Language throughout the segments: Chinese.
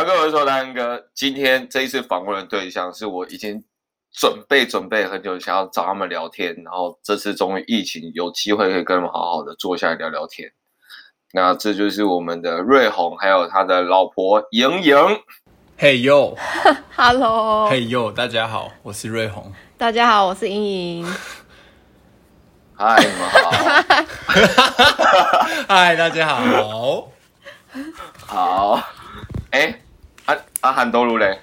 早各位说，丹哥，今天这一次访问的对象是我已经准备准备很久，想要找他们聊天，然后这次终于疫情有机会可以跟他们好好的坐下来聊聊天。那这就是我们的瑞红，还有他的老婆莹莹。嘿呦，Hello，嘿呦，大家好，我是瑞红。大家好，我是莹莹。嗨，你们好。嗨，大家好。好。韩多鲁嘞？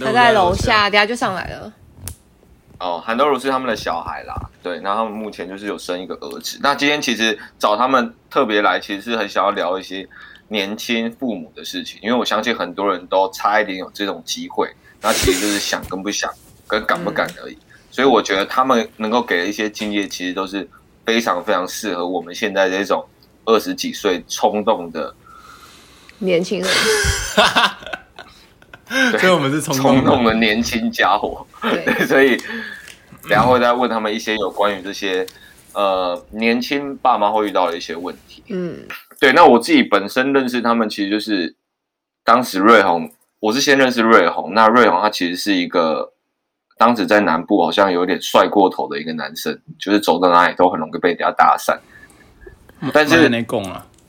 他在楼下，等下就上来了。哦，韩多鲁是他们的小孩啦，对，然后他们目前就是有生一个儿子。那今天其实找他们特别来，其实是很想要聊一些年轻父母的事情，因为我相信很多人都差一点有这种机会，那其实就是想跟不想，跟敢不敢而已。嗯、所以我觉得他们能够给的一些经验，其实都是非常非常适合我们现在这种二十几岁冲动的。年轻人，所以我们是冲动的年轻家伙，对，对，所以然后会再问他们一些有关于这些呃年轻爸妈会遇到的一些问题。嗯，对，那我自己本身认识他们，其实就是当时瑞红，我是先认识瑞红。那瑞红他其实是一个当时在南部好像有点帅过头的一个男生，就是走到哪里都很容易被人家搭讪。但是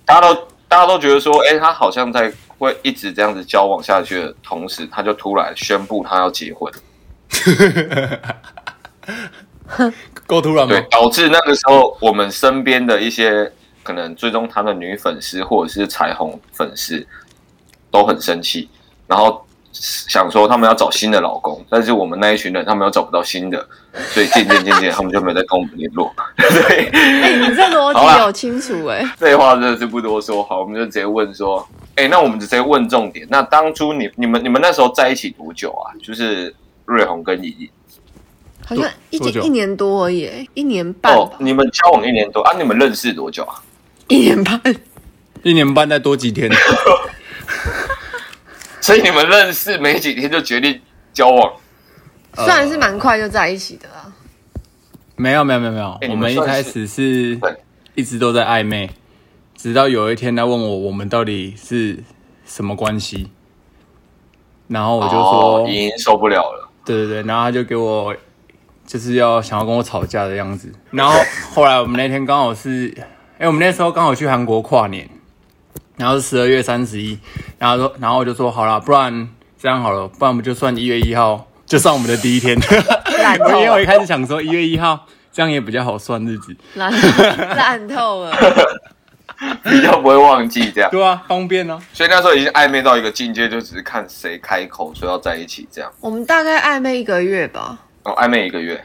大家都。大家都觉得说，哎、欸，他好像在会一直这样子交往下去的同时，他就突然宣布他要结婚，够突然吗？对，导致那个时候我们身边的一些可能追踪他的女粉丝或者是彩虹粉丝都很生气，然后。想说他们要找新的老公，但是我们那一群人他们又找不到新的，所以渐渐渐渐他们就没再跟我们联络。对，哎、欸，你这逻辑有清楚哎。废话真的是不多说，好，我们就直接问说，哎、欸，那我们直接问重点。那当初你、你们、你们那时候在一起多久啊？就是瑞红跟莹莹，好像一一年多而已，一年半。哦，你们交往一年多啊？你们认识多久啊？一年半，一年半再多几天。所以你们认识没几天就决定交往，算是蛮快就在一起的啦。没有没有没有没有，欸、我们一开始是一直都在暧昧，直到有一天他问我我们到底是什么关系，然后我就说已经受不了了。对对对，然后他就给我就是要想要跟我吵架的样子。然后后来我们那天刚好是，哎，我们那时候刚好去韩国跨年。然后是十二月三十一，然后说，然后我就说好了，不然这样好了，不然我们就算一月一号，就算我们的第一天。因为我一开始想说一月一号，这样也比较好算日子。烂烂透了，比较不会忘记这样。对啊，方便啊。所以那时候已经暧昧到一个境界，就只是看谁开口说要在一起这样。我们大概暧昧一个月吧。哦，暧昧一个月，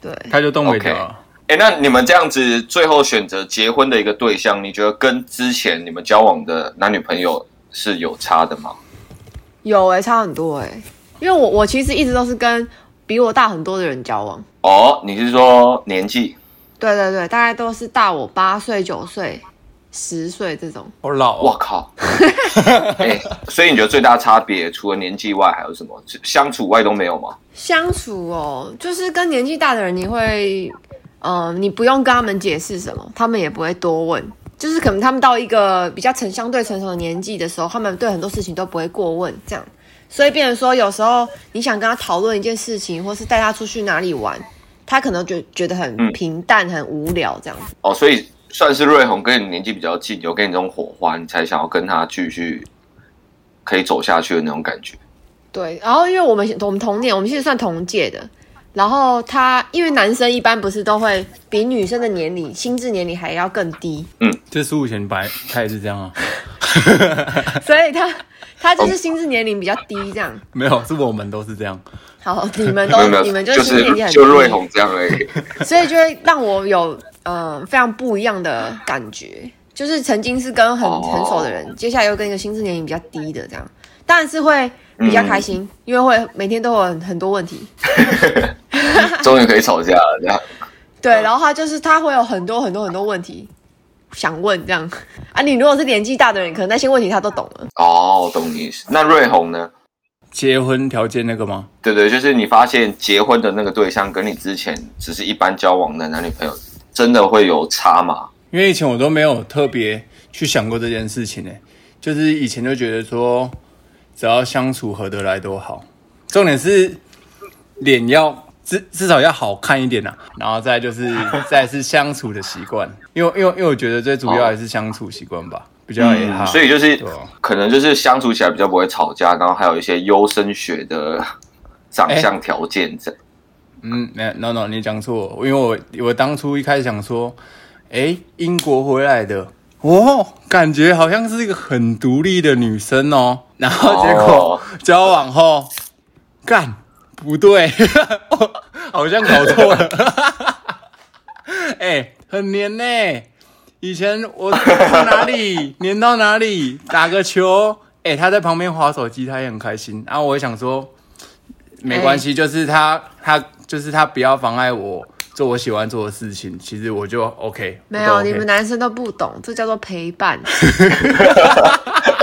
对，他就动尾了。哎，那你们这样子最后选择结婚的一个对象，你觉得跟之前你们交往的男女朋友是有差的吗？有哎、欸，差很多哎、欸，因为我我其实一直都是跟比我大很多的人交往。哦，你是说年纪？对对对，大概都是大我八岁、九岁、十岁这种。好老、哦，我靠！哎，所以你觉得最大差别除了年纪外，还有什么？相处外都没有吗？相处哦，就是跟年纪大的人，你会。嗯，你不用跟他们解释什么，他们也不会多问。就是可能他们到一个比较成相对成熟的年纪的时候，他们对很多事情都不会过问，这样。所以变成说，有时候你想跟他讨论一件事情，或是带他出去哪里玩，他可能就觉得很平淡、嗯、很无聊这样子。哦，所以算是瑞红跟你年纪比较近，有跟你这种火花，你才想要跟他继续可以走下去的那种感觉。对，然后因为我们我们同年，我们其实算同届的。然后他，因为男生一般不是都会比女生的年龄、心智年龄还要更低。嗯，这十五前白，他也是这样啊。所以他他就是心智年龄比较低，这样。没有，是我们都是这样。好，你们都你们就是心智年龄很低，就瑞红这样而已。所以就会让我有呃非常不一样的感觉。就是曾经是跟很很熟的人，接下来又跟一个心智年龄比较低的这样，当然是会比较开心，因为会每天都有很多问题，终于可以吵架了这样。对，然后他就是他会有很多很多很多问题想问这样啊，你如果是年纪大的人，可能那些问题他都懂了。哦，懂你意思。那瑞红呢？结婚条件那个吗？对对，就是你发现结婚的那个对象跟你之前只是一般交往的男女朋友，真的会有差吗？因为以前我都没有特别去想过这件事情呢，就是以前就觉得说，只要相处合得来都好，重点是脸要至至少要好看一点呐、啊，然后再就是 再是相处的习惯，因为因为因为我觉得最主要还是相处习惯吧。哦比较也好，所以就是可能就是相处起来比较不会吵架，然后还有一些优生学的长相条件这。嗯，no no，你讲错，因为我我当初一开始想说，哎，英国回来的，哦，感觉好像是一个很独立的女生哦，然后结果交往后，干不对，好像搞错了，哎，很黏呢。以前我到哪里 黏到哪里，打个球，哎、欸，他在旁边划手机，他也很开心。然后我也想说，没关系，就是他，他就是他，不要妨碍我做我喜欢做的事情。其实我就 OK。没有，OK、你们男生都不懂，这叫做陪伴。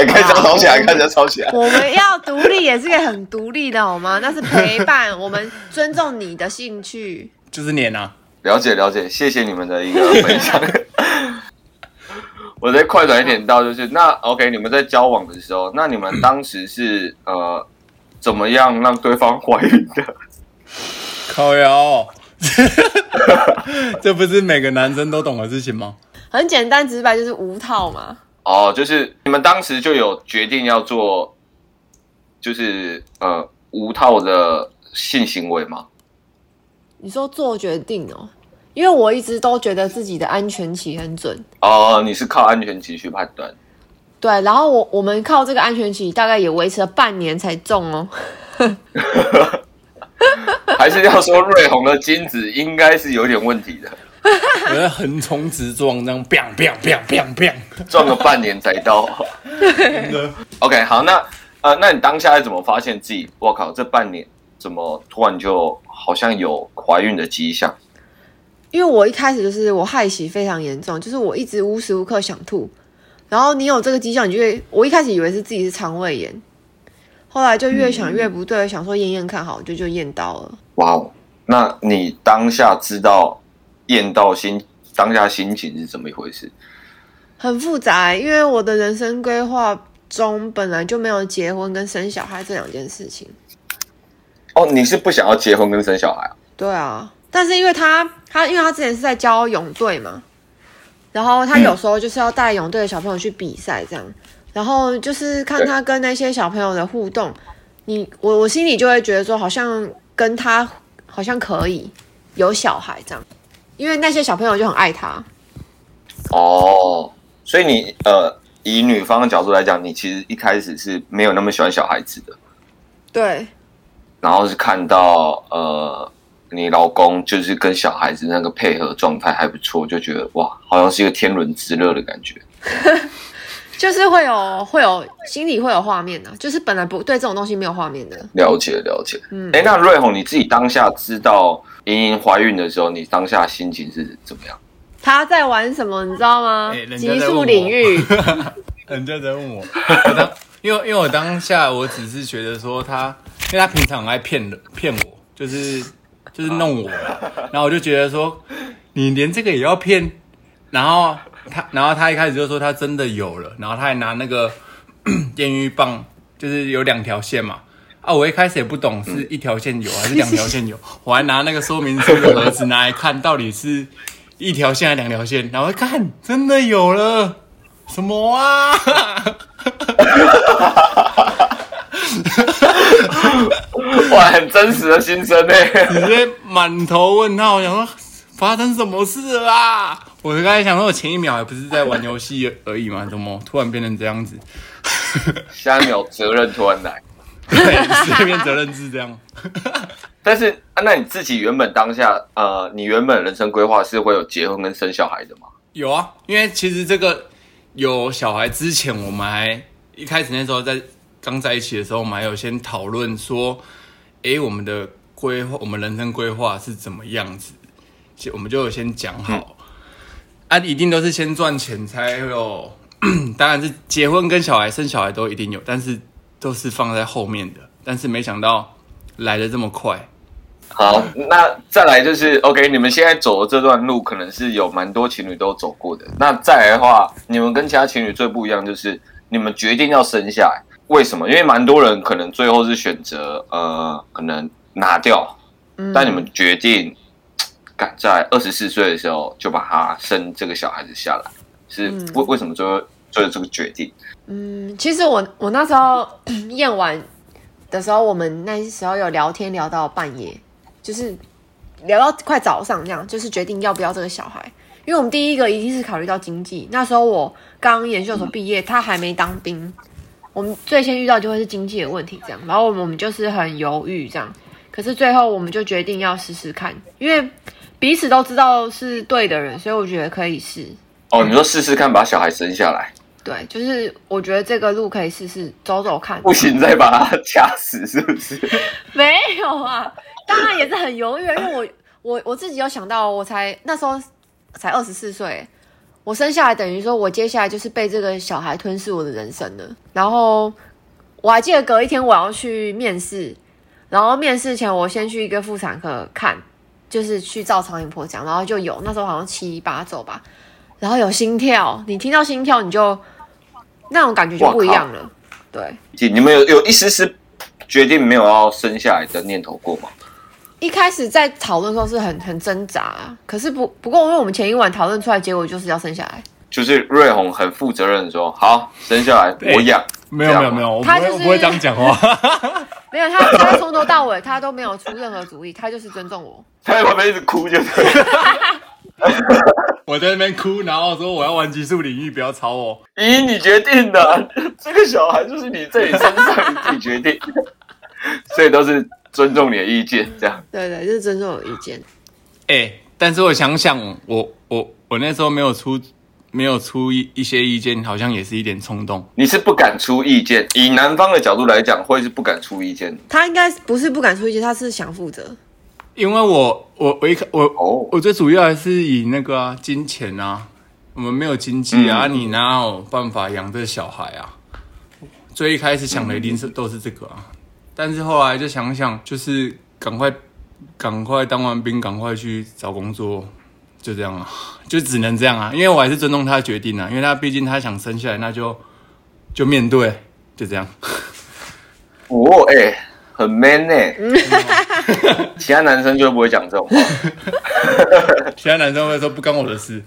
开始吵起来，开始吵起来。我们要独立，也是个很独立的，好吗？那是陪伴，我们尊重你的兴趣。就是黏啊。了解了解，谢谢你们的一个分享。我再快转一点到，就是那 OK，你们在交往的时候，那你们当时是呃怎么样让对方怀孕的？靠腰，这不是每个男生都懂的事情吗？很简单直白，就是无套嘛。哦，就是你们当时就有决定要做，就是呃无套的性行为吗？你说做决定哦，因为我一直都觉得自己的安全期很准哦。你是靠安全期去判断？对，然后我我们靠这个安全期大概也维持了半年才中哦。还是要说瑞红的精子应该是有点问题的，我在横冲直撞，这样 biang biang biang biang biang 撞了半年才到。OK，好，那呃，那你当下是怎么发现自己？我靠，这半年怎么突然就？好像有怀孕的迹象，因为我一开始就是我害喜非常严重，就是我一直无时无刻想吐，然后你有这个迹象，你就会，我一开始以为是自己是肠胃炎，后来就越想越不对，嗯、想说验验看好，就就验到了。哇哦，那你当下知道验到心当下心情是怎么一回事？很复杂，因为我的人生规划中本来就没有结婚跟生小孩这两件事情。哦，你是不想要结婚跟生小孩啊？对啊，但是因为他他因为他之前是在教泳队嘛，然后他有时候就是要带泳队的小朋友去比赛这样，嗯、然后就是看他跟那些小朋友的互动，你我我心里就会觉得说，好像跟他好像可以有小孩这样，因为那些小朋友就很爱他。哦，所以你呃，以女方的角度来讲，你其实一开始是没有那么喜欢小孩子的。对。然后是看到呃，你老公就是跟小孩子那个配合状态还不错，就觉得哇，好像是一个天伦之乐的感觉。就是会有会有心里会有画面的，就是本来不对这种东西没有画面的。了解了解，嗯，哎，那瑞红你自己当下知道莹莹怀孕的时候，你当下心情是怎么样？她在玩什么，你知道吗？极速领域。人家在问我，我当因为因为我当下我只是觉得说他。因为他平常很爱骗人，骗我，就是就是弄我，然后我就觉得说，你连这个也要骗，然后他，然后他一开始就说他真的有了，然后他还拿那个 验孕棒，就是有两条线嘛，啊，我一开始也不懂是一条线有还是两条线有，我还拿那个说明书的盒子拿来看到底是一条线还是两条线，然后一看真的有了，什么啊？哇，很真实的心声呢！直接满头问号，想说发生什么事啦啊？我刚才想说，我前一秒还不是在玩游戏而已嘛？怎么突然变成这样子？下一秒责任突然来，对，这边责任是这样。但是啊，那你自己原本当下呃，你原本人生规划是会有结婚跟生小孩的吗？有啊，因为其实这个有小孩之前，我们还一开始那时候在刚在一起的时候，我们还有先讨论说，哎，我们的规划，我们人生规划是怎么样子，我们就有先讲好，嗯、啊，一定都是先赚钱才有，当然是结婚跟小孩生小孩都一定有，但是都是放在后面的，但是没想到来的这么快。好，那再来就是 OK，你们现在走的这段路，可能是有蛮多情侣都走过的。那再来的话，你们跟其他情侣最不一样，就是你们决定要生下来，为什么？因为蛮多人可能最后是选择呃，可能拿掉，嗯、但你们决定赶在二十四岁的时候就把他生这个小孩子下来，是为、嗯、为什么最后做这个决定？嗯，其实我我那时候验完的时候，我们那时候有聊天聊到半夜。就是聊到快早上这样，就是决定要不要这个小孩。因为我们第一个一定是考虑到经济。那时候我刚研究所毕业，他还没当兵，我们最先遇到就会是经济的问题这样。然后我们就是很犹豫这样，可是最后我们就决定要试试看，因为彼此都知道是对的人，所以我觉得可以试。哦，你说试试看把小孩生下来？对，就是我觉得这个路可以试试走走看。不行，再把他掐死是不是？没有啊。当然也是很犹豫，因为我我我自己有想到，我才那时候才二十四岁，我生下来等于说我接下来就是被这个小孩吞噬我的人生了。然后我还记得隔一天我要去面试，然后面试前我先去一个妇产科看，就是去照超音波讲，然后就有那时候好像七八周吧，然后有心跳，你听到心跳你就那种感觉就不一样了。对，你们有有一丝丝决定没有要生下来的念头过吗？一开始在讨论的时候是很很挣扎，可是不不过，因为我们前一晚讨论出来结果就是要生下来，就是瑞红很负责任的说好生下来我养，没有没有没有，他就是不会这样讲话，没有他他从头到尾他都没有出任何主意，他就是尊重我，他在旁边一直哭就对，我在那边哭，然后说我要玩极速领域，不要吵我，咦，你决定的，这个小孩就是你在你身上你自己决定，所以都是。尊重你的意见，这样对对，就是尊重我意见。哎、欸，但是我想想，我我我那时候没有出没有出一一些意见，好像也是一点冲动。你是不敢出意见，以男方的角度来讲，会是不敢出意见。他应该不是不敢出意见，他是想负责。因为我我我一我、哦、我最主要还是以那个、啊、金钱啊，我们没有经济啊，嗯、你哪有办法养这个小孩啊？最一开始想的一定是、嗯、都是这个啊。但是后来就想想，就是赶快赶快当完兵，赶快去找工作，就这样啊，就只能这样啊。因为我还是尊重他的决定啊，因为他毕竟他想生下来，那就就面对，就这样。哦，哎、欸，很 man 呢、欸。其他男生就不会讲这种话。其他男生会说不关我的事。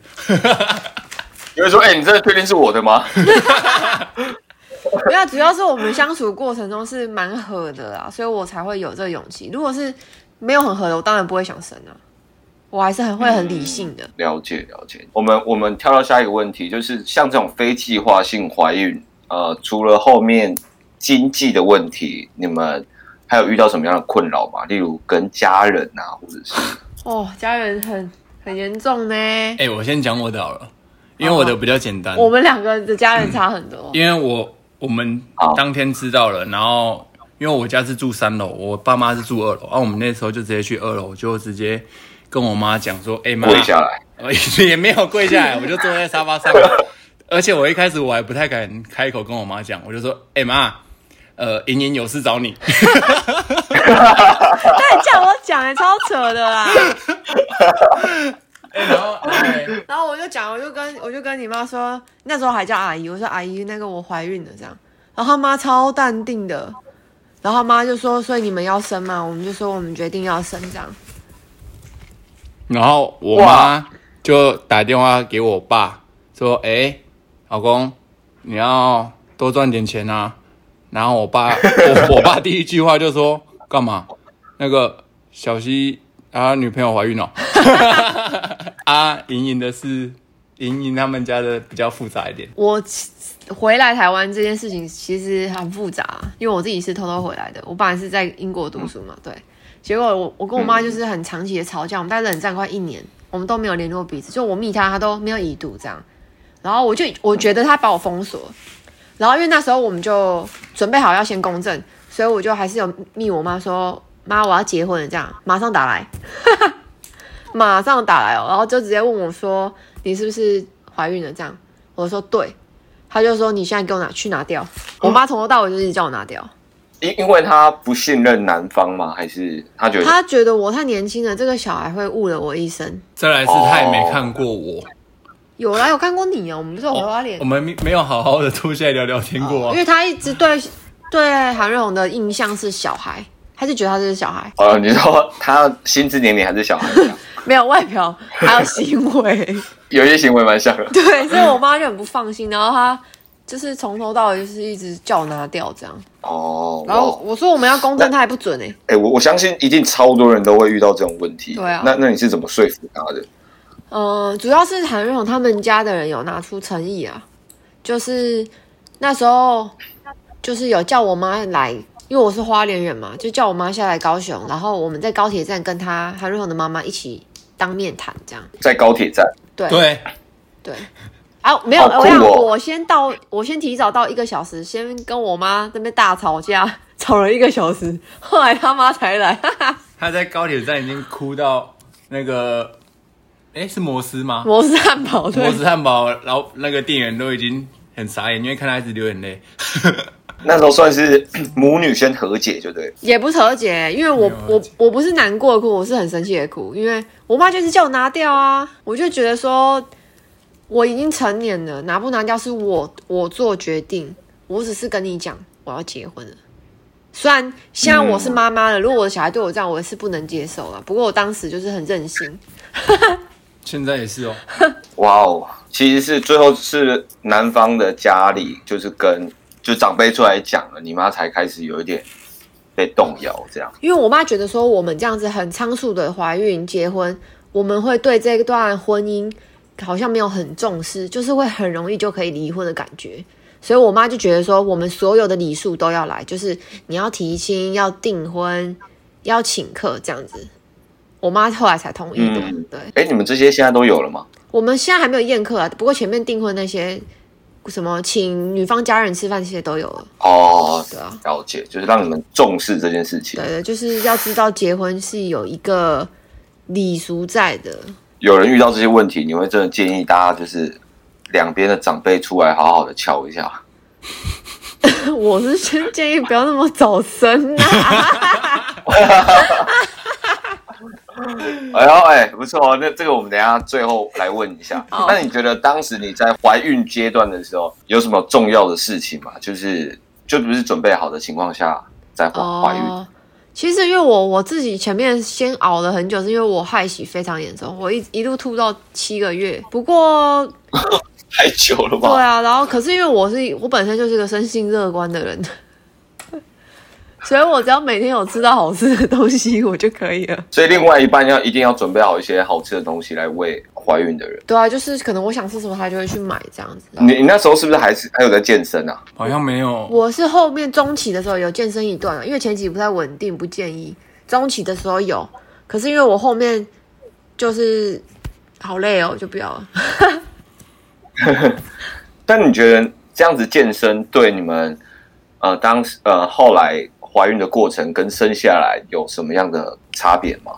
因为说，哎、欸，你真的确定是我的吗？没有，主要是我们相处过程中是蛮合的啊，所以我才会有这个勇气。如果是没有很合的，我当然不会想生啊。我还是很会很理性的。嗯、了解了解。我们我们跳到下一个问题，就是像这种非计划性怀孕，呃，除了后面经济的问题，你们还有遇到什么样的困扰吗？例如跟家人啊，或者是哦，家人很很严重呢。哎、欸，我先讲我的好了，因为我的比较简单。我们两个的家人差很多，嗯、因为我。我们当天知道了，然后因为我家是住三楼，我爸妈是住二楼，然后我们那时候就直接去二楼，就直接跟我妈讲说：“哎妈，跪下来。”也没有跪下来，我就坐在沙发上。而且我一开始我还不太敢开口跟我妈讲，我就说：“哎妈，呃，莹莹有事找你。”那你叫我讲，也超扯的啦。欸、然后，然后我就讲，我就跟我就跟你妈说，那时候还叫阿姨，我说阿姨，那个我怀孕了这样。然后他妈超淡定的，然后他妈就说，所以你们要生吗？我们就说我们决定要生这样。然后我妈就打电话给我爸说，哎、老公，你要多赚点钱啊。然后我爸，我 我爸第一句话就说，干嘛？那个小希。啊女朋友怀孕了，啊，莹莹的是莹莹他们家的比较复杂一点。我回来台湾这件事情其实很复杂，因为我自己是偷偷回来的。我本来是在英国读书嘛，对。结果我我跟我妈就是很长期的吵架，我们大概冷战快一年，我们都没有联络彼此。就我密他，他都没有已读这样。然后我就我觉得他把我封锁，然后因为那时候我们就准备好要先公证，所以我就还是有密我妈说，妈我要结婚了，这样马上打来，马上打来哦，然后就直接问我说，你是不是怀孕了？这样我说对，他就说你现在给我拿去拿掉，我妈从头到尾就一直叫我拿掉。因因为他不信任男方吗？还是他觉得他觉得我太年轻了，这个小孩会误了我一生。再来是他也没看过我，有啦，有看过你哦。我们不是有回花脸，我们没有好好的坐下来聊聊天过啊。因为他一直对对韩瑞红的印象是小孩，他就觉得他是小孩。呃，你说他心智年龄还是小孩？没有外表，还有行为，有一些行为蛮像的。对，所以我妈就很不放心，然后他。就是从头到尾就是一直叫我拿掉这样哦，然后我说我们要公证，他还不准哎、欸。哎、欸，我我相信一定超多人都会遇到这种问题。对啊，那那你是怎么说服他的？嗯、呃，主要是韩瑞宏他们家的人有拿出诚意啊，就是那时候就是有叫我妈来，因为我是花莲人嘛，就叫我妈下来高雄，然后我们在高铁站跟他韩瑞宏的妈妈一起当面谈这样。在高铁站。对对对。啊，没有，哦、我想我先到，我先提早到一个小时，先跟我妈那边大吵架，吵了一个小时，后来他妈才来。哈哈，他在高铁站已经哭到那个，哎，是摩斯吗？摩斯汉堡，对，摩斯汉堡，然后那个店员都已经很傻眼，因为看他一直流眼泪。那时候算是 母女先和解，就对。也不是和解，因为我我我不是难过的哭，我是很生气的哭，因为我妈就是叫我拿掉啊，我就觉得说。我已经成年了，拿不拿掉是我我做决定。我只是跟你讲，我要结婚了。虽然现在我是妈妈了，嗯、如果我的小孩对我这样，我也是不能接受了。不过我当时就是很任性。现在也是哦。哇哦，其实是最后是男方的家里，就是跟就长辈出来讲了，你妈才开始有一点被动摇这样。因为我妈觉得说我们这样子很仓促的怀孕结婚，我们会对这段婚姻。好像没有很重视，就是会很容易就可以离婚的感觉，所以我妈就觉得说，我们所有的礼数都要来，就是你要提亲、要订婚、要请客这样子。我妈后来才同意的。嗯、对，哎，你们这些现在都有了吗？我们现在还没有宴客啊，不过前面订婚那些，什么请女方家人吃饭这些都有了。哦，对啊，了解，就是让你们重视这件事情。对对，就是要知道结婚是有一个礼俗在的。有人遇到这些问题，你会真的建议大家就是两边的长辈出来好好的敲一下。我是先建议不要那么早生呐、啊。哎呦哎，不错，那这个我们等一下最后来问一下。Oh. 那你觉得当时你在怀孕阶段的时候有什么重要的事情吗？就是就不是准备好的情况下在怀怀孕。Oh. 其实因为我我自己前面先熬了很久，是因为我害喜非常严重，我一一路吐到七个月。不过 太久了吧？对啊，然后可是因为我是我本身就是个生性乐观的人。所以我只要每天有吃到好吃的东西，我就可以了。所以另外一半要一定要准备好一些好吃的东西来喂怀孕的人。对啊，就是可能我想吃什么，他就会去买这样子。你你那时候是不是还是还有在健身啊？好像没有。我是后面中期的时候有健身一段，因为前期不太稳定，不建议。中期的时候有，可是因为我后面就是好累哦，就不要了。但你觉得这样子健身对你们呃当时呃后来？怀孕的过程跟生下来有什么样的差别吗？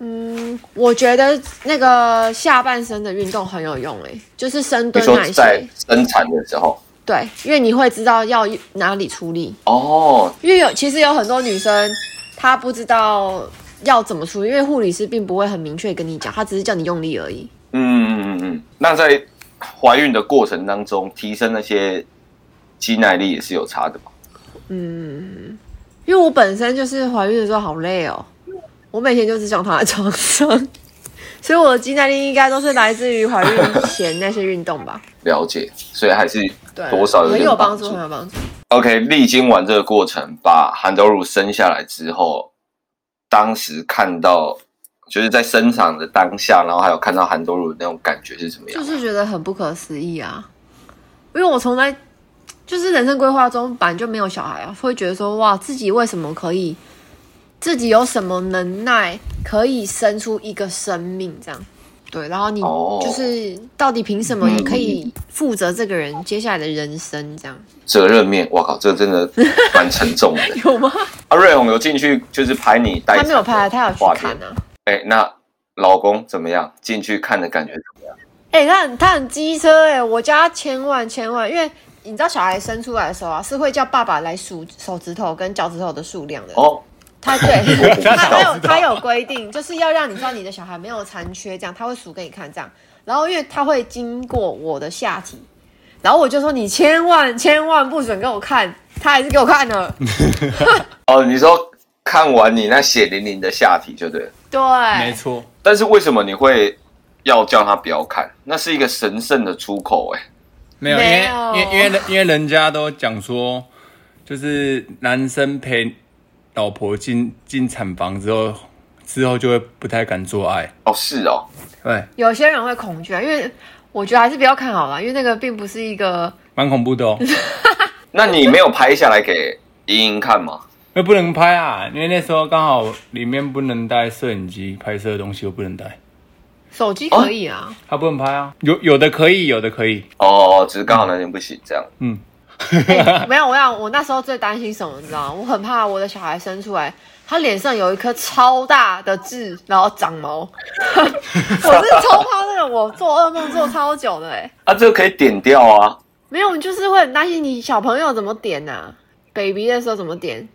嗯，我觉得那个下半身的运动很有用诶、欸，就是深蹲那些。在生产的时候，对，因为你会知道要哪里出力哦。因为有其实有很多女生她不知道要怎么出力，因为护理师并不会很明确跟你讲，她只是叫你用力而已。嗯嗯嗯嗯。那在怀孕的过程当中，提升那些肌耐力也是有差的吗？嗯，因为我本身就是怀孕的时候好累哦，我每天就是想躺在床上，所以我的肌耐力应该都是来自于怀孕前那些运动吧。了解，所以还是多少有很有帮助，很有帮助。OK，历经完这个过程，把韩德鲁生下来之后，当时看到就是在生产的当下，然后还有看到韩德鲁的那种感觉是怎么样？就是觉得很不可思议啊，因为我从来。就是人生规划中本来就没有小孩啊，会觉得说哇，自己为什么可以，自己有什么能耐可以生出一个生命这样？对，然后你就是到底凭什么也可以负责这个人接下来的人生？这样责任面，我靠，这真的蛮沉重的。有吗？阿瑞红有进去就是拍你带，他没有拍，他有去看啊。哎，那老公怎么样？进去看的感觉怎么样？哎，他很他很机车哎，我家千万千万，因为。你知道小孩生出来的时候啊，是会叫爸爸来数手指头跟脚趾头的数量的。哦，他对，他没有，他有规定，就是要让你知道你的小孩没有残缺，这样他会数给你看，这样。然后因为他会经过我的下体，然后我就说你千万千万不准给我看，他还是给我看了。哦，你说看完你那血淋淋的下体就对了。对，没错。但是为什么你会要叫他不要看？那是一个神圣的出口，哎。没有，因为因为因为因为人家都讲说，就是男生陪老婆进进产房之后，之后就会不太敢做爱。哦，是哦，对，有些人会恐惧啊，因为我觉得还是不要看好了，因为那个并不是一个蛮恐怖的哦。那你没有拍下来给莹莹看吗？那不能拍啊，因为那时候刚好里面不能带摄影机，拍摄的东西又不能带。手机可以啊，他不能拍啊，有有的可以，有的可以。哦，只是刚好那天不行，这样。嗯，欸、没有，我想我那时候最担心什么，你知道吗？我很怕我的小孩生出来，他脸上有一颗超大的痣，然后长毛。我是超怕那个，我做噩梦做超久的哎、欸。啊，这个可以点掉啊。没有，你就是会很担心你小朋友怎么点啊？baby 的时候怎么点？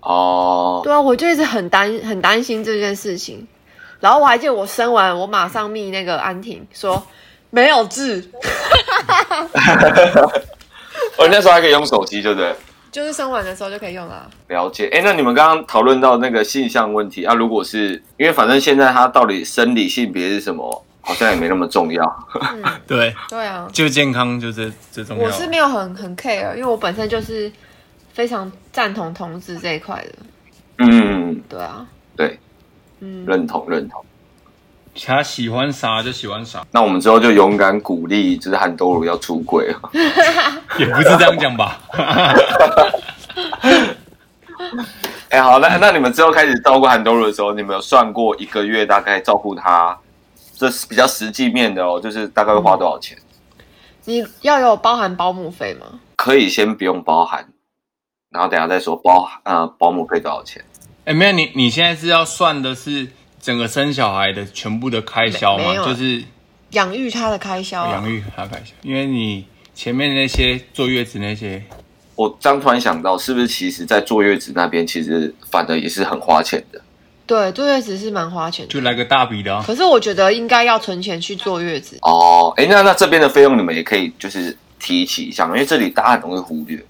哦，对啊，我就一直很担很担心这件事情。然后我还记得我生完，我马上密那个安婷说没有痣。我 那时候还可以用手机，对不对？就是生完的时候就可以用了。了解。哎，那你们刚刚讨论到那个性向问题啊，如果是因为反正现在他到底生理性别是什么，好像也没那么重要。嗯、对对啊，就健康就是最重要。我是没有很很 care，因为我本身就是非常赞同同志这一块的。嗯，对啊，对。认同认同，他喜欢啥就喜欢啥。那我们之后就勇敢鼓励，就是韩多鲁要出轨啊。也不是这样讲吧。哎、欸，好，那那你们之后开始照顾韩多鲁的时候，你们有算过一个月大概照顾他？这是比较实际面的哦，就是大概会花多少钱？你要有包含保姆费吗？可以先不用包含，然后等下再说包呃保姆费多少钱。哎，没有你，你现在是要算的是整个生小孩的全部的开销吗？就是养育他的开销，养育他的开销。因为你前面那些坐月子那些，我刚突然想到，是不是其实，在坐月子那边，其实反而也是很花钱的。对，坐月子是蛮花钱的，就来个大笔的。可是我觉得应该要存钱去坐月子。哦，哎，那那这边的费用你们也可以就是提起一下，因为这里大家很容易忽略。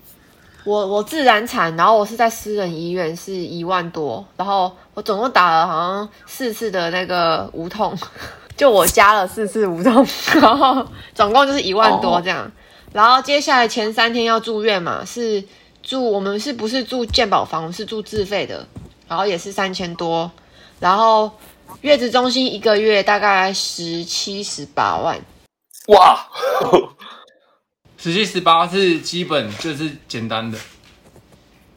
我我自然产，然后我是在私人医院，是一万多，然后我总共打了好像四次的那个无痛，就我加了四次无痛，然后总共就是一万多这样。然后接下来前三天要住院嘛，是住我们是不是住健保房？我们是住自费的，然后也是三千多。然后月子中心一个月大概十七十八万，哇！十七十八是基本，就是简单的。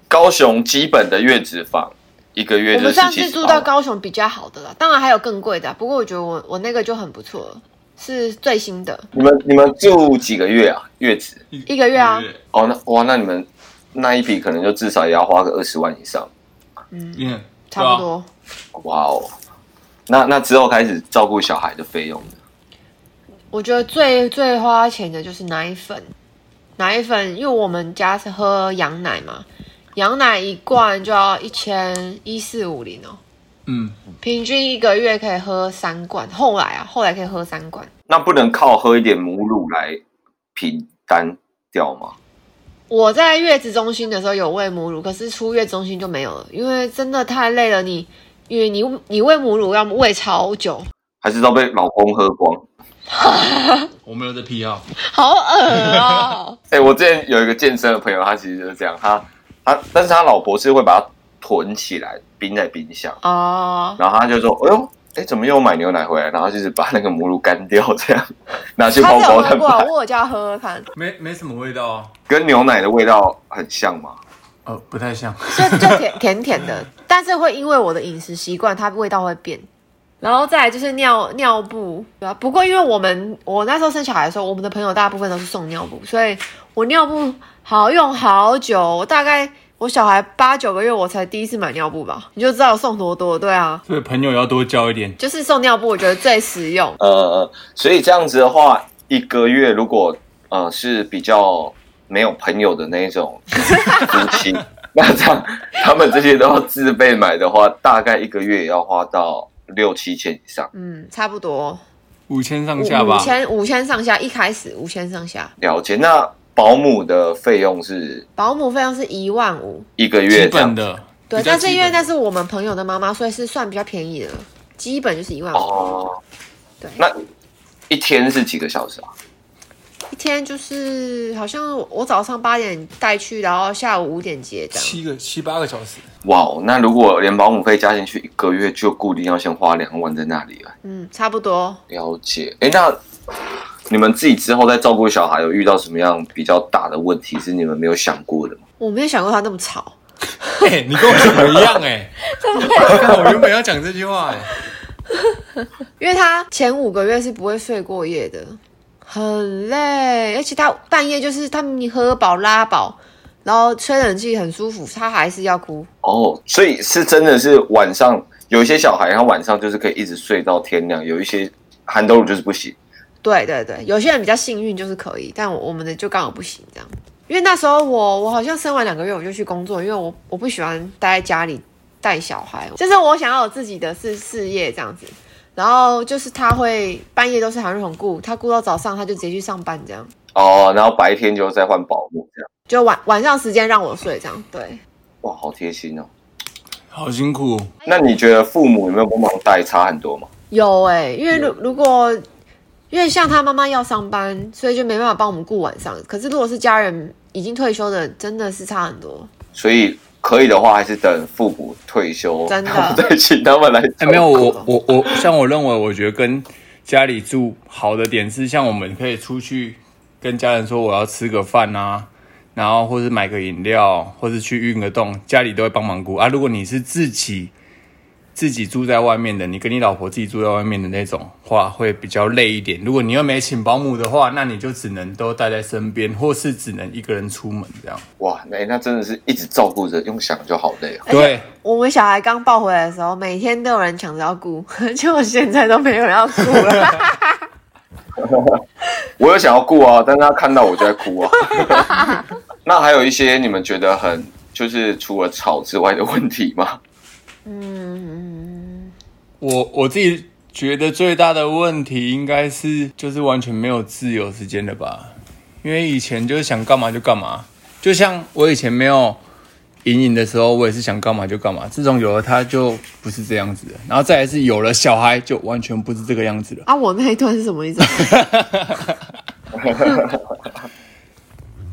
高雄基本的月子房一个月，我们上次住到高雄比较好的啦，当然还有更贵的，不过我觉得我我那个就很不错了，是最新的。你们你们住几个月啊？月子一个月啊？哦，那哇，那你们那一笔可能就至少也要花个二十万以上。嗯，差不多。哇哦，那那之后开始照顾小孩的费用。我觉得最最花钱的就是奶粉，奶粉，因为我们家是喝羊奶嘛，羊奶一罐就要一千一四五零哦，嗯，平均一个月可以喝三罐，后来啊，后来可以喝三罐，那不能靠喝一点母乳来平单掉吗？我在月子中心的时候有喂母乳，可是出月子中心就没有了，因为真的太累了，你因为你你喂母乳要喂超久，还是都被老公喝光。我没有这癖好，好恶哦！哎、欸，我之前有一个健身的朋友，他其实就是这样，他他，但是他老婆是会把它囤起来，冰在冰箱哦。然后他就说：“哎呦，哎、欸，怎么又买牛奶回来？”然后就是把那个母乳干掉，这样 拿去包包。他有喝过，我叫他喝喝看，没没什么味道啊，跟牛奶的味道很像吗？呃，不太像，就就甜甜甜的，但是会因为我的饮食习惯，它味道会变。然后再来就是尿尿布，对吧？不过因为我们我那时候生小孩的时候，我们的朋友大部分都是送尿布，所以我尿布好用好久，我大概我小孩八九个月我才第一次买尿布吧，你就知道我送多多，对啊。所以朋友要多交一点，就是送尿布，我觉得最实用。呃，所以这样子的话，一个月如果呃是比较没有朋友的那一种 夫妻，那这样他们这些都要自备买的话，大概一个月也要花到。六七千以上，嗯，差不多五千上下吧。五千五千上下，一开始五千上下。了解。那保姆的费用是？保姆费用是一万五一个月，基本的。对，但是因为那是我们朋友的妈妈，所以是算比较便宜的，基本就是一万五。哦，对。那一天是几个小时啊？一天就是好像我早上八点带去，然后下午五点接，这样七个七八个小时。哇哦，那如果连保姆费加进去，一个月就固定要先花两万在那里了。嗯，差不多。了解。哎，那你们自己之后在照顾小孩，有遇到什么样比较大的问题是你们没有想过的吗？我没有想过他那么吵。欸、你跟我怎么一样哎、欸？我原本要讲这句话哎、欸，因为他前五个月是不会睡过夜的。很累，而且他半夜就是他你喝饱拉饱，然后吹冷气很舒服，他还是要哭。哦，所以是真的是晚上有一些小孩，他晚上就是可以一直睡到天亮，有一些韩豆乳就是不行。对对对，有些人比较幸运就是可以，但我我们的就刚好不行这样。因为那时候我我好像生完两个月我就去工作，因为我我不喜欢待在家里带小孩，就是我想要有自己的事事业这样子。然后就是他会半夜都是韩瑞宏顾，他顾到早上，他就直接去上班这样。哦，然后白天就再换保姆这样。就晚晚上时间让我睡这样，对。哇，好贴心哦，好辛苦。那你觉得父母有没有帮忙带差很多吗？有哎、欸，因为如如果因为像他妈妈要上班，所以就没办法帮我们顾晚上。可是如果是家人已经退休的，真的是差很多。所以。可以的话，还是等父母退休，真的再请他们来。哎，没有，我我我，像我认为，我觉得跟家里住好的点是，像我们可以出去跟家人说我要吃个饭啊，然后或是买个饮料，或是去运个动，家里都会帮忙顾啊。如果你是自己。自己住在外面的，你跟你老婆自己住在外面的那种话，会比较累一点。如果你又没请保姆的话，那你就只能都带在身边，或是只能一个人出门这样。哇，那那真的是一直照顾着，用想就好累啊。对，我们小孩刚抱回来的时候，每天都有人抢着要顾，结果现在都没有人要顾了。我有想要顾啊，但是他看到我就在哭啊。那还有一些你们觉得很就是除了吵之外的问题吗？嗯，我我自己觉得最大的问题应该是就是完全没有自由时间了吧？因为以前就是想干嘛就干嘛，就像我以前没有隐隐的时候，我也是想干嘛就干嘛。自从有了他，就不是这样子的。然后再来是有了小孩，就完全不是这个样子了。啊，我那一段是什么意思？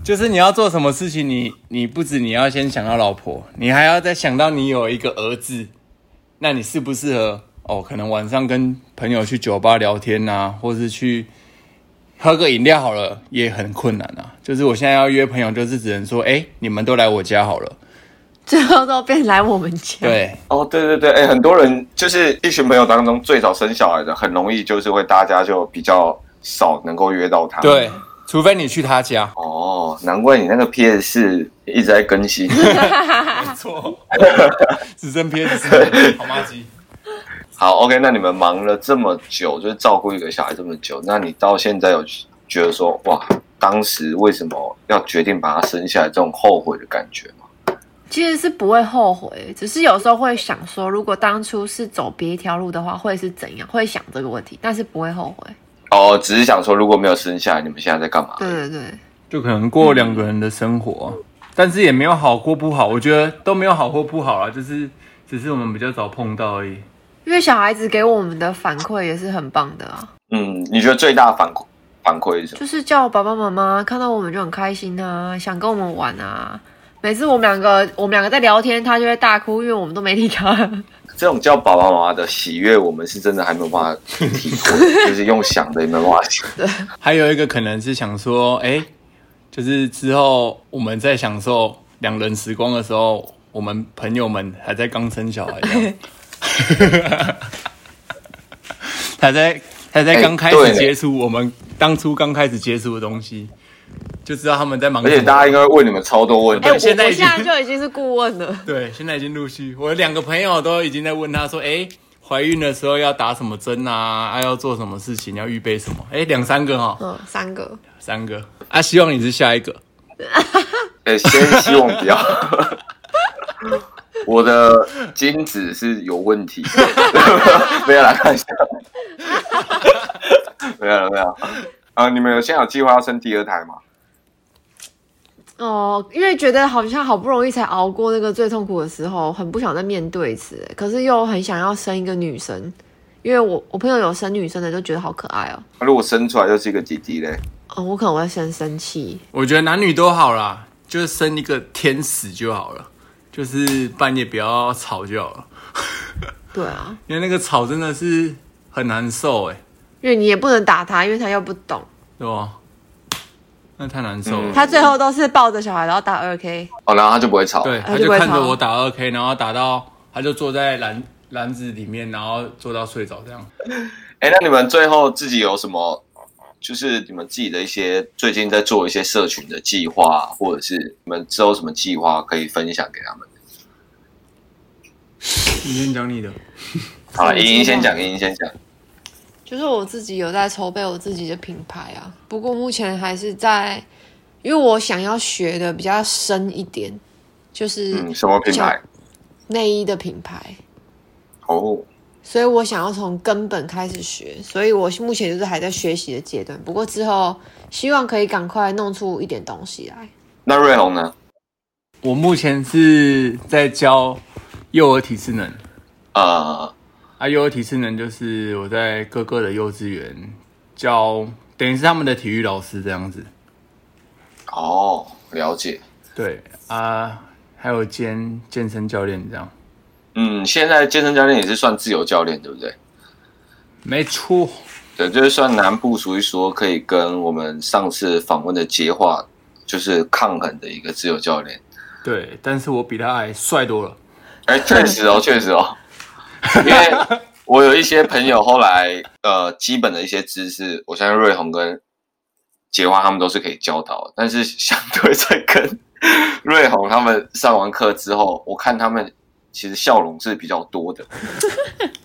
就是你要做什么事情，你你不止你要先想到老婆，你还要再想到你有一个儿子，那你适不适合哦？可能晚上跟朋友去酒吧聊天啊，或是去喝个饮料好了，也很困难啊。就是我现在要约朋友，就是只能说，哎，你们都来我家好了，最后都变来我们家。对，哦，对对对，哎，很多人就是一群朋友当中最早生小孩的，很容易就是会大家就比较少能够约到他。对。除非你去他家哦，难怪你那个 PS 四一直在更新。没错，只剩 PS 四，好妈鸡。好，OK，那你们忙了这么久，就是照顾一个小孩这么久，那你到现在有觉得说，哇，当时为什么要决定把他生下来，这种后悔的感觉吗？其实是不会后悔，只是有时候会想说，如果当初是走别一条路的话，会是怎样？会想这个问题，但是不会后悔。哦，只是想说，如果没有生下来，你们现在在干嘛？对对对，就可能过两个人的生活，嗯、但是也没有好过不好，我觉得都没有好或不好啦，就是只是我们比较早碰到而已。因为小孩子给我们的反馈也是很棒的啊。嗯，你觉得最大反馈反馈是什么？就是叫爸爸妈妈看到我们就很开心啊，想跟我们玩啊。每次我们两个我们两个在聊天，他就会大哭，因为我们都没理他。这种叫爸爸妈妈的喜悦，我们是真的还没有办法体会，就是用想的也没办法想。对，还有一个可能是想说，哎，就是之后我们在享受两人时光的时候，我们朋友们还在刚生小孩。还在还在刚开始接触我们当初刚开始接触的东西，就知道他们在忙什么。而且大家应该会问你们超多问题。哎，现在现在就已经是顾问了。对，现在已经陆续，我两个朋友都已经在问他说：“哎，怀孕的时候要打什么针啊？还要做什么事情？要预备什么？”哎，两三个哈，嗯，三个，三个啊，希望你是下一个。哎，先希望不要。我的精子是有问题，没有来看一下，没有了没有啊、呃！你们有现在有计划要生第二胎吗？哦，因为觉得好像好不容易才熬过那个最痛苦的时候，很不想再面对一次，可是又很想要生一个女生，因为我我朋友有生女生的，就觉得好可爱哦。如果生出来就是一个弟弟嘞？哦，我可能会生生气。我觉得男女都好啦，就是生一个天使就好了。就是半夜不要吵就好了。对啊，因为那个吵真的是很难受哎。因为你也不能打他，因为他又不懂，对吧？那太难受了。他最后都是抱着小孩，然后打二 K。哦，然后他就不会吵。对，他就看着我打二 K，然后打到他就坐在篮篮子里面，然后坐到睡着这样。哎，那你们最后自己有什么？就是你们自己的一些最近在做一些社群的计划，或者是你们之后什么计划可以分享给他们？你先讲你的。好了，莹莹先讲，莹莹先讲。就是我自己有在筹备我自己的品牌啊，不过目前还是在，因为我想要学的比较深一点，就是、嗯、什么品牌？内衣的品牌。哦。所以我想要从根本开始学，所以我目前就是还在学习的阶段。不过之后希望可以赶快弄出一点东西来。那瑞红呢？我目前是在教幼儿体智能。呃，啊，幼儿体适能就是我在各个的幼稚园教，等于是他们的体育老师这样子。哦，了解。对啊，还有兼健身教练这样。嗯，现在健身教练也是算自由教练，对不对？没错，对，就是算南部属于说可以跟我们上次访问的杰化就是抗衡的一个自由教练。对，但是我比他还帅多了。哎，确实哦，确实哦，因为我有一些朋友后来呃，基本的一些知识，我相信瑞红跟杰化他们都是可以教导，但是相对在跟瑞红他们上完课之后，我看他们。其实笑容是比较多的，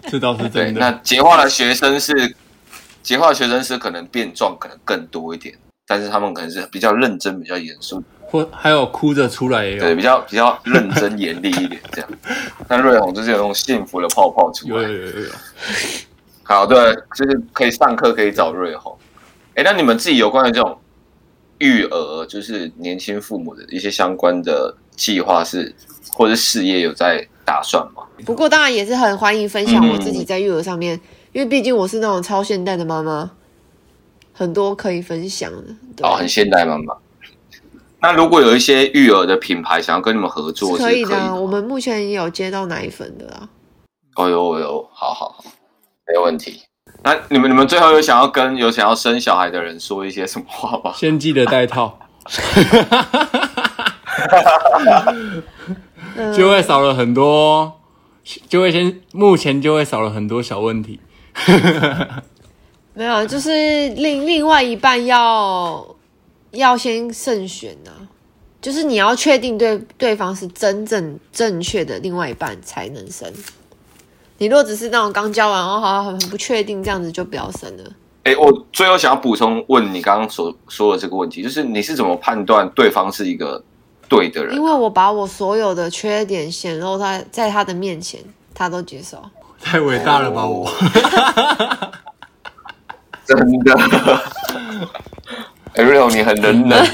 这倒是真的。那杰化的学生是杰化的学生是可能变壮可能更多一点，但是他们可能是比较认真、比较严肃，或还有哭着出来也有，对，比较比较认真严厉一点这样。但瑞红就是有那种幸福的泡泡出来，有有有有。好，对，就是可以上课可以找瑞红。哎，那你们自己有关于这种育儿，就是年轻父母的一些相关的计划是，或者事业有在打算吗？不过当然也是很欢迎分享我自己在育儿上面，嗯、因为毕竟我是那种超现代的妈妈，很多可以分享的。哦，很现代妈妈。那如果有一些育儿的品牌想要跟你们合作，是可以的。我们目前也有接到奶粉的啊。哦呦哦呦，好好好，没有问题。那你们你们最后有想要跟有想要生小孩的人说一些什么话吗？先记得带套。就会少了很多，就会先目前就会少了很多小问题。没有，就是另另外一半要要先慎选呢、啊，就是你要确定对对方是真正正确的另外一半才能生。你若只是那种刚交完哦，好很不确定，这样子就不要生了。哎，我最后想要补充问你刚刚所说的这个问题，就是你是怎么判断对方是一个？对的人，因为我把我所有的缺点显露在在他的面前，他都接受。太伟大了吧我！真的，哎，Real，你很冷冷。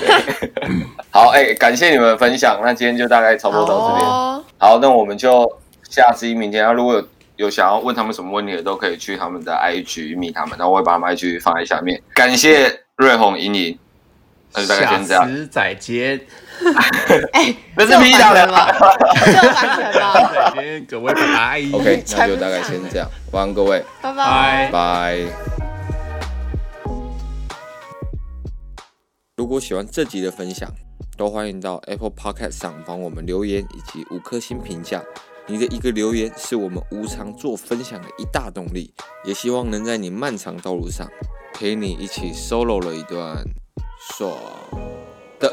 好，哎，感谢你们的分享，那今天就大概差不多到这边。好，哦、好，那我们就下次一明天，如果有有想要问他们什么问题的，都可以去他们的 IG 密他们，然后我会把他们 IG 放在下面。感谢瑞红、莹莹。那就大概先这样。再见。哎，那是 P 大人吗？这完全吗？再见，各位，拜拜。OK，那就大概先这样。晚安，各位，拜拜，拜。如果喜欢这集的分享，都欢迎到 Apple Podcast 上帮我们留言以及五颗星评价。你的一个留言是我们无偿做分享的一大动力，也希望能在你漫长道路上陪你一起 solo 了一段爽的。